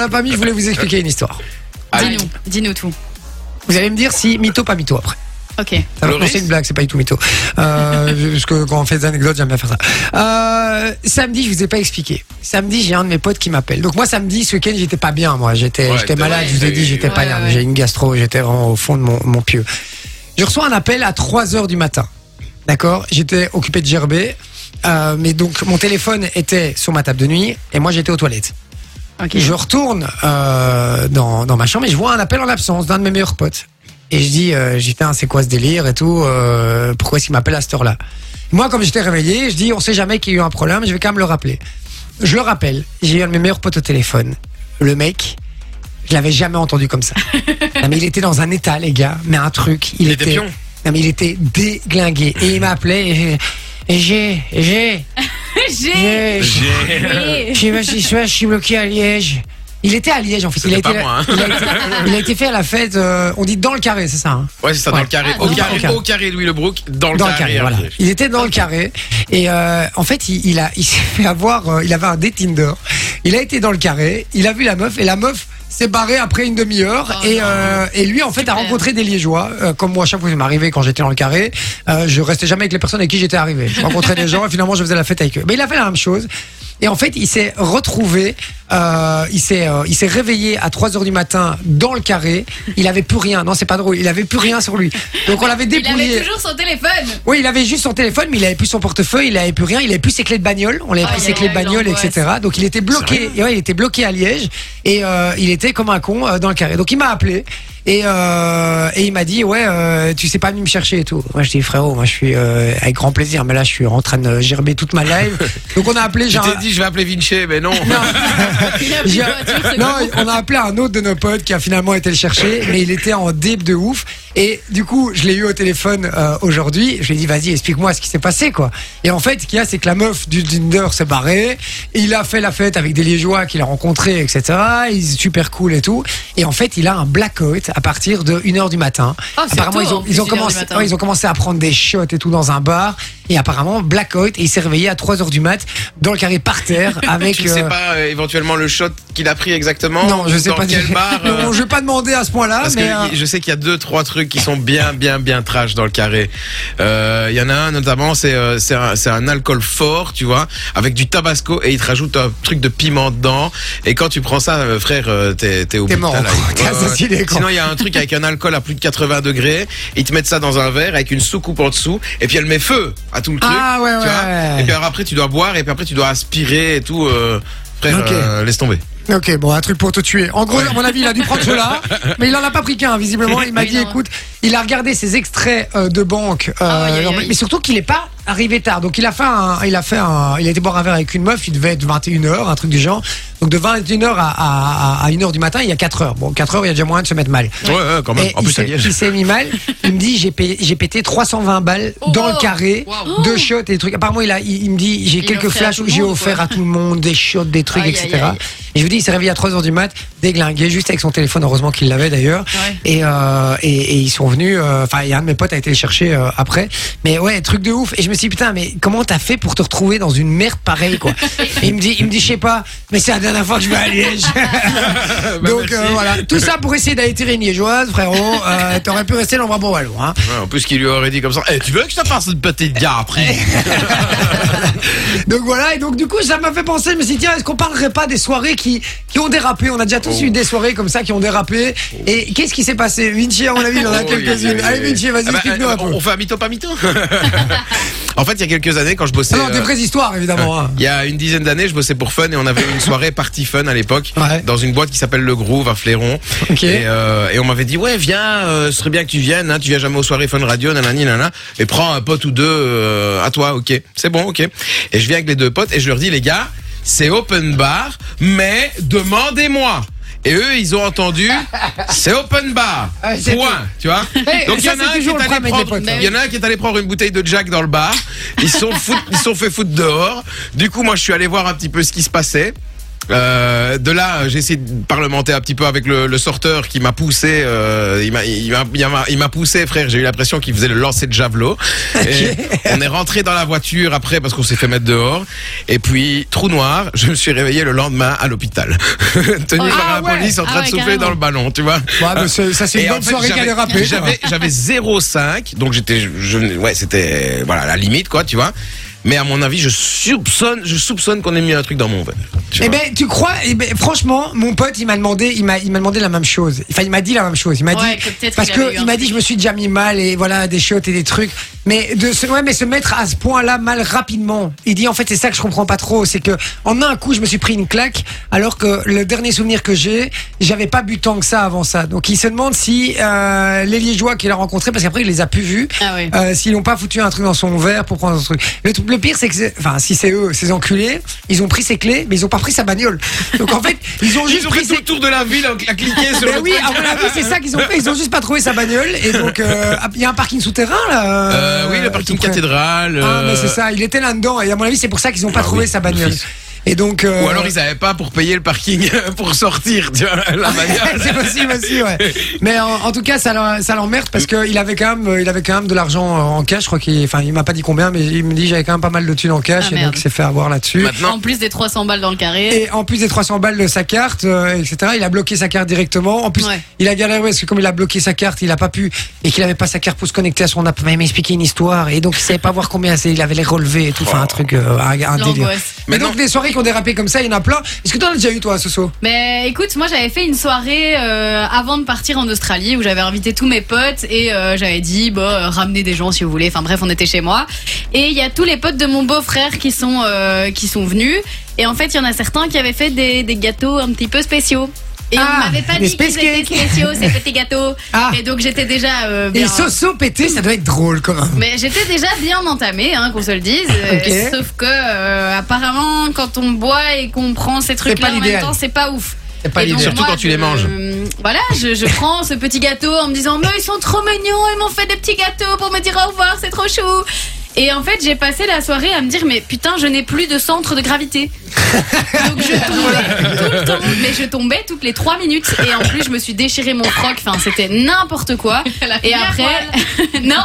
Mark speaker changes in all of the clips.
Speaker 1: La famille, je voulais vous expliquer une histoire.
Speaker 2: Dis-nous, dis-nous tout.
Speaker 1: Vous allez me dire si mytho, pas mytho après.
Speaker 2: Ok.
Speaker 1: Ça va, c'est une blague, c'est pas du tout mytho. Euh, parce que quand on fait des anecdotes, j'aime bien faire ça. Euh, samedi, je vous ai pas expliqué. Samedi, j'ai un de mes potes qui m'appelle. Donc moi, samedi, ce week-end, j'étais pas bien. Moi, j'étais,
Speaker 3: Ouais,
Speaker 1: j'étais
Speaker 3: t'as-
Speaker 1: malade. je vous ai dit,
Speaker 3: ouais,
Speaker 1: j'étais pas
Speaker 2: ouais,
Speaker 1: bien.
Speaker 2: ouais.
Speaker 1: J'ai une gastro. J'étais vraiment au fond de mon, mon pieu. Je reçois un appel à 3 heures du matin. D'accord? J'étais occupé de gerber. Euh, mais donc mon téléphone était sur ma table de nuit et moi j'étais aux toilettes. Je retourne euh, dans, dans ma chambre et je vois un appel en absence d'un de mes meilleurs potes. Et je dis, euh, j'ai c'est quoi ce délire et tout euh, Pourquoi est-ce qu'il m'appelle à cette heure-là? Moi, comme j'étais réveillé, je dis, on sait jamais qu'il y a eu un problème, je vais quand même le rappeler. Je le rappelle, j'ai eu un de mes meilleurs potes au téléphone. Le mec, je l'avais jamais entendu comme ça. non, mais il était dans un état, les gars, mais un truc. Il,
Speaker 3: Il était pion.
Speaker 1: Non, mais il était déglingué. Et il m'appelait j'ai, j'ai,
Speaker 2: J'ai.
Speaker 1: j'ai,
Speaker 2: J'ai.
Speaker 1: je suis bloqué à Liège. Il était à Liège en fait. Il a, été,
Speaker 3: moi, hein.
Speaker 1: il, a été, il a été fait à la fête. euh, on dit dans le carré, c'est ça. hein
Speaker 3: Ouais, c'est ça, dans
Speaker 1: Ouais.
Speaker 3: le carré.
Speaker 2: Ah,
Speaker 3: au,
Speaker 2: dans
Speaker 3: carré
Speaker 1: le carré.
Speaker 3: au carré Louis Lebrook, dans le
Speaker 1: dans le
Speaker 3: carré.
Speaker 1: carré, voilà. Il était dans le carré et euh, en fait il, il a il s'est fait avoir. euh, il avait un date Tinder. Il a été dans le carré. Il a vu la meuf et la meuf s'est barrée après une demi-heure
Speaker 2: Oh
Speaker 1: et, euh, et lui en fait
Speaker 2: Super.
Speaker 1: a rencontré des Liégeois. Euh, comme moi à chaque fois que ça m'arrivait quand j'étais dans le carré euh, je restais jamais avec les personnes avec qui j'étais arrivé. Je rencontrais des gens et finalement je faisais la fête avec eux. Mais il a fait la même chose et en fait, il s'est retrouvé, euh, il s'est, euh, il s'est réveillé à 3 heures du matin dans le carré. Il avait plus rien. Non, c'est pas drôle. Il avait plus rien sur lui. Donc on l'avait
Speaker 2: Il
Speaker 1: dépouillé.
Speaker 2: avait toujours son téléphone.
Speaker 1: Oui, il avait juste son téléphone, mais il avait plus son portefeuille, il avait plus rien, il avait plus ses clés de bagnole, on lui avait
Speaker 2: Aïe,
Speaker 1: pris ses clés de bagnole, etc. Donc il était bloqué, et ouais, il était bloqué à Liège et euh, il était comme un con euh, dans le carré. Donc il m'a appelé et, euh, et il m'a dit ouais, euh, tu sais pas venir me chercher et tout. Moi je dis frérot, moi je suis euh, avec grand plaisir, mais là je suis en train de gerber toute ma live. Donc on a appelé
Speaker 3: Je
Speaker 1: genre.
Speaker 3: t'ai dit, je vais appeler Vinci, mais non.
Speaker 2: Il a
Speaker 1: non,
Speaker 2: bon.
Speaker 1: on a appelé un autre de nos potes qui a finalement été le chercher, mais il était en dip de ouf. Et du coup, je l'ai eu au téléphone euh, aujourd'hui. Je lui ai dit, vas-y, explique-moi ce qui s'est passé, quoi. Et en fait, ce qu'il y a, c'est que la meuf du Tinder s'est barrée. Il a fait la fête avec des Liégeois qu'il a rencontrés, etc. Il est super cool et tout. Et en fait, il a un blackout à partir de 1h du matin.
Speaker 2: C'est
Speaker 1: apparemment,
Speaker 2: tôt,
Speaker 1: ils ont,
Speaker 2: plus,
Speaker 1: ils, ont
Speaker 2: 1h du
Speaker 1: commencé, ouais, ils ont commencé à prendre des shots et tout dans un bar. Et apparemment, blackout. Et il s'est réveillé à 3h du mat dans le carré par terre avec.
Speaker 3: Tu ne sais
Speaker 1: euh,
Speaker 3: pas euh, éventuellement le shot qu'il a pris exactement
Speaker 1: non, je sais
Speaker 3: dans
Speaker 1: pas.
Speaker 3: quel bar euh,
Speaker 1: Non, je vais pas demander à ce point-là,
Speaker 3: Parce
Speaker 1: mais.
Speaker 3: que
Speaker 1: euh,
Speaker 3: je sais qu'il y a deux, trois trucs qui sont bien, bien, bien trash dans le carré. Euh, Il y en a un notamment, c'est euh, c'est un, un alcool fort, tu vois, avec du tabasco et il te rajoute un truc de piment dedans. Et quand tu prends ça, frère, euh, t'es t'es au
Speaker 1: T'es
Speaker 3: bout de
Speaker 1: mort,
Speaker 3: ta
Speaker 1: assassiné, quoi.
Speaker 3: Sinon, il y a un truc avec un alcool à plus de 80 degrés. Ils te mettent ça dans un verre avec une soucoupe en dessous et puis elle met feu à tout le truc.
Speaker 1: Ah, ouais,
Speaker 3: tu
Speaker 1: ouais,
Speaker 3: vois.
Speaker 1: ouais.
Speaker 3: Et puis alors après, tu dois boire et puis après, tu dois aspirer et tout. euh, frère,
Speaker 1: Ok.
Speaker 3: euh, laisse tomber.
Speaker 1: Ok, bon, un truc pour te tuer. En gros, à mon avis, il a dû prendre cela, mais il en a pas pris qu'un, visiblement. Il m'a
Speaker 2: Oui,
Speaker 1: dit,
Speaker 2: non.
Speaker 1: écoute, il a regardé ses extraits euh, de banque, euh,
Speaker 2: Ah, aïe, aïe, aïe.
Speaker 1: mais surtout qu'il est pas arrivé tard. Donc il a fait un, il a fait un, il a été boire un verre avec une meuf, il devait être 21h, un truc du genre. Donc de 21h à, à, à 1h du matin, il y a 4 heures. Bon, 4 heures, il y a déjà moyen de se mettre mal.
Speaker 3: Ouais, ouais, quand même.
Speaker 1: Et
Speaker 3: En
Speaker 1: il
Speaker 3: plus,
Speaker 1: il s'est mis mal. Il me dit j'ai pété 320 balles
Speaker 2: Oh,
Speaker 1: dans
Speaker 2: wow.
Speaker 1: le carré,
Speaker 2: Wow.
Speaker 1: deux shots et des trucs. Apparemment il a, il, il me dit j'ai quelques flashs où j'ai offert à tout le monde des shots, des trucs,
Speaker 2: Aïe,
Speaker 1: etc.
Speaker 2: aïe, aïe.
Speaker 1: Et je vous dis il s'est réveillé à 3 heures du mat, déglingué, juste avec son téléphone. Heureusement qu'il l'avait d'ailleurs.
Speaker 2: Ouais.
Speaker 1: Et, euh, et, et ils sont venus. euh, Enfin, il y a un de mes potes a été le chercher euh, après. Mais ouais, truc de ouf. Et je me suis dit putain, mais comment t'as fait pour te retrouver dans une merde pareille quoi Et il me dit, il me dit, je sais pas. Mais c'est la dernière fois que je vais à Liège.
Speaker 3: Bah,
Speaker 1: Donc euh, voilà, tout ça pour essayer d'altérer une liégeoise, frérot. Euh, T'aurais pu rester dans le bras wallon. Hein.
Speaker 3: Ouais, en plus, qu'il lui aurait dit comme ça. Eh, tu veux que je te fasse une petite après?
Speaker 1: Donc voilà, et donc du coup ça m'a fait penser, je me suis dit tiens, est-ce qu'on parlerait pas des soirées qui, qui ont dérapé? On a déjà tous
Speaker 3: Oh.
Speaker 1: eu des soirées comme ça qui ont dérapé. Et qu'est-ce qui s'est passé? Vinci, à mon avis, il en a
Speaker 3: Oh,
Speaker 1: quelques-unes. Allez. Vinci, vas-y,
Speaker 3: Ah bah,
Speaker 1: explique-nous
Speaker 3: euh,
Speaker 1: un peu.
Speaker 3: on, on fait un mytho pas mytho? En fait, il y a quelques années, quand je bossais.
Speaker 1: Alors des
Speaker 3: euh,
Speaker 1: vraies histoires évidemment. hein.
Speaker 3: il y a une dizaine d'années, je bossais pour Fun et on avait une soirée party fun à l'époque
Speaker 1: Ouais.
Speaker 3: dans une boîte qui s'appelle Le Groove à Fléron.
Speaker 1: Ok.
Speaker 3: Et, euh, et on m'avait dit ouais viens, euh, ce serait bien que tu viennes, hein, tu viens jamais aux soirées Fun Radio, nanani nanana, et prends un pote ou deux euh, à toi, ok, c'est bon, ok. Et je viens avec les deux potes et je leur dis les gars, c'est open bar, mais demandez-moi. Et eux, ils ont entendu, c'est open bar.
Speaker 1: Ah,
Speaker 3: Point,
Speaker 1: tout.
Speaker 3: tu vois. Donc il y en a un qui est allé prendre,
Speaker 1: potes,
Speaker 3: il y en a un qui est allé prendre une bouteille de Jack dans le bar. Ils sont fout, ils sont fait foutre dehors. Du coup, moi, je suis allé voir un petit peu ce qui se passait. Euh, de là, j'ai essayé de parlementer un petit peu avec le, le sorteur qui m'a poussé. euh, il m'a, il m'a, il m'a, il m'a poussé, frère. J'ai eu l'impression qu'il faisait le lancer de javelot. Et on est rentré dans la voiture après parce qu'on s'est fait mettre dehors. Et puis trou noir. Je me suis réveillé le lendemain à l'hôpital, tenu
Speaker 2: Oh,
Speaker 3: par
Speaker 1: ah
Speaker 3: la
Speaker 1: ouais.
Speaker 3: police en train
Speaker 2: Ah
Speaker 3: de souffler
Speaker 2: carrément.
Speaker 3: dans le ballon, tu vois.
Speaker 1: Ouais, mais ça, c'est une
Speaker 3: en
Speaker 1: bonne
Speaker 3: fait,
Speaker 1: soirée qui a
Speaker 3: j'avais-
Speaker 1: dérapé.
Speaker 3: J'avais, j'avais 0,5, donc j'étais, ouais, c'était, voilà, la limite, quoi, tu vois. Mais à mon avis, je soupçonne, je soupçonne qu'on ait mis un truc dans mon verre.
Speaker 1: Eh ben, tu crois eh ben, Franchement, mon pote, il m'a demandé, il m'a, il m'a demandé la même chose. Enfin, il m'a dit la même chose. Il m'a
Speaker 2: Ouais,
Speaker 1: dit
Speaker 2: que
Speaker 1: parce
Speaker 2: il
Speaker 1: que il m'a dit, je me suis déjà mis mal et voilà des shots et des trucs. Mais de se, ouais, mais se mettre à ce point-là mal rapidement. Il dit en fait, c'est ça que je comprends pas trop, c'est que en un coup, je me suis pris une claque, alors que le dernier souvenir que j'ai, j'avais pas bu tant que ça avant ça. Donc, il se demande si euh, les Liégeois qu'il a rencontrés, parce qu'après il les a plus vus,
Speaker 2: Ah
Speaker 1: euh, s'ils n'ont pas foutu un truc dans son verre pour prendre un truc. Le, pire, c'est que, c'est- enfin, si c'est eux, ces enculés, ils ont pris ses clés, mais ils ont pas pris sa bagnole. Donc en fait, ils ont juste
Speaker 3: Ils ont
Speaker 1: pris
Speaker 3: fait tout le tour de la ville à cliquer sur
Speaker 1: ben
Speaker 3: le
Speaker 1: oui,
Speaker 3: truc.
Speaker 1: à mon avis, c'est ça qu'ils ont fait. Ils ont juste pas trouvé sa bagnole. Et donc, euh, il y a un parking souterrain, là.
Speaker 3: Euh, oui, le parking cathédrale.
Speaker 1: Ah, mais
Speaker 3: euh,
Speaker 1: c'est ça. Il était là-dedans. Et à mon avis, c'est pour ça qu'ils ont pas
Speaker 3: Ah
Speaker 1: trouvé sa bagnole. Et donc. euh,
Speaker 3: Ou alors ils avaient pas pour payer le parking pour sortir, tu vois, la
Speaker 1: c'est possible aussi, ouais. Mais en, en tout cas, ça, ça l'emmerde parce qu'il avait quand même, euh, il avait quand même de l'argent euh, en cash. Je crois qu'il, enfin, il m'a pas dit combien, mais il me dit j'avais quand même pas mal de thunes en cash
Speaker 2: Ah,
Speaker 1: et donc il s'est fait avoir là-dessus.
Speaker 3: Maintenant,
Speaker 2: En plus des 300 balles dans le carré.
Speaker 1: Et en plus des 300 balles de sa carte, euh, etc., il a bloqué sa carte directement. En plus,
Speaker 2: Ouais.
Speaker 1: il a galéré parce que comme il a bloqué sa carte, il a pas pu et qu'il avait pas sa carte pour se connecter à son app. Mais il m'a expliqué une histoire et donc il savait pas voir combien c'est. Il avait les relevés et tout. Enfin, un truc, euh, un, un délire. Mais donc des soirées dérapé comme ça, il y en a plein. Est-ce que t'en as déjà eu toi, Soso
Speaker 2: Mais écoute, moi j'avais fait une soirée euh, avant de partir en Australie où j'avais invité tous mes potes et euh, j'avais dit bah euh, ramenez des gens si vous voulez. Enfin bref, on était chez moi et il y a tous les potes de mon beau-frère qui sont qui sont venus et en fait il y en a certains qui avaient fait des, des gâteaux un petit peu spéciaux. Et
Speaker 1: Ah,
Speaker 2: on m'avait pas dit qu'ils étaient spéciaux ces petits gâteaux.
Speaker 1: Ah.
Speaker 2: Et donc j'étais déjà euh,
Speaker 1: Et
Speaker 2: bien.
Speaker 1: Soso pété, ça doit être drôle quand même.
Speaker 2: Mais j'étais déjà bien entamée, hein, qu'on se le dise. Sauf que euh, apparemment, quand on boit et qu'on prend ces trucs-là
Speaker 1: pas
Speaker 2: en même
Speaker 1: l'idéal.
Speaker 2: temps, c'est pas ouf.
Speaker 1: C'est pas
Speaker 2: Et donc,
Speaker 1: l'idée.
Speaker 3: Surtout
Speaker 2: moi,
Speaker 3: quand tu
Speaker 2: je-
Speaker 3: les manges.
Speaker 2: euh, Voilà, je, je prends ce petit gâteau en me disant mais ils sont trop mignons, ils m'ont fait des petits gâteaux pour me dire au revoir, c'est trop chou. Et en fait, j'ai passé la soirée à me dire mais putain, je n'ai plus de centre de gravité. Donc je tombais mais je tombais toutes les trois minutes. Et en plus, je me suis déchiré mon froc. Enfin, c'était n'importe quoi. Et après, non.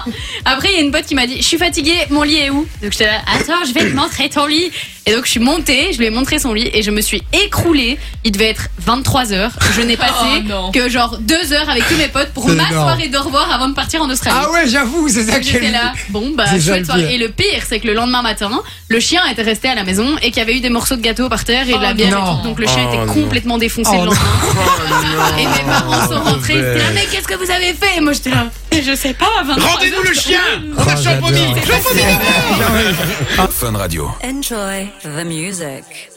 Speaker 2: Après, il y a une pote qui m'a dit, je suis fatiguée, mon lit est où? Donc j'étais là, attends, je vais te montrer ton lit. Et donc je suis montée, je lui ai montré son lit et je me suis écroulée. Il devait être 23 heures. Je n'ai passé
Speaker 4: Oh, non.
Speaker 2: que genre deux heures avec tous mes potes pour ma
Speaker 1: énorme.
Speaker 2: soirée de revoir avant de partir en Australie.
Speaker 1: Ah ouais, j'avoue, c'est ça
Speaker 2: Donc
Speaker 1: que
Speaker 2: J'étais là, bon bah chouette soirée. Et le pire, c'est que le lendemain matin, le chien était resté à la maison et qu'il y avait eu des morceaux de gâteau par terre et de la
Speaker 4: Oh
Speaker 2: bière
Speaker 1: non.
Speaker 2: et tout. Donc le chien
Speaker 3: Oh
Speaker 2: était
Speaker 3: non.
Speaker 2: Complètement défoncé
Speaker 1: Oh
Speaker 2: le
Speaker 1: non.
Speaker 2: lendemain. Et mes parents sont rentrés, ils là, mais qu'est-ce que vous avez fait? Et moi j'étais là, je sais pas, 23
Speaker 3: rendez-nous le chien
Speaker 1: Oh,
Speaker 3: On a
Speaker 5: Fun Radio.
Speaker 6: Enjoy the music.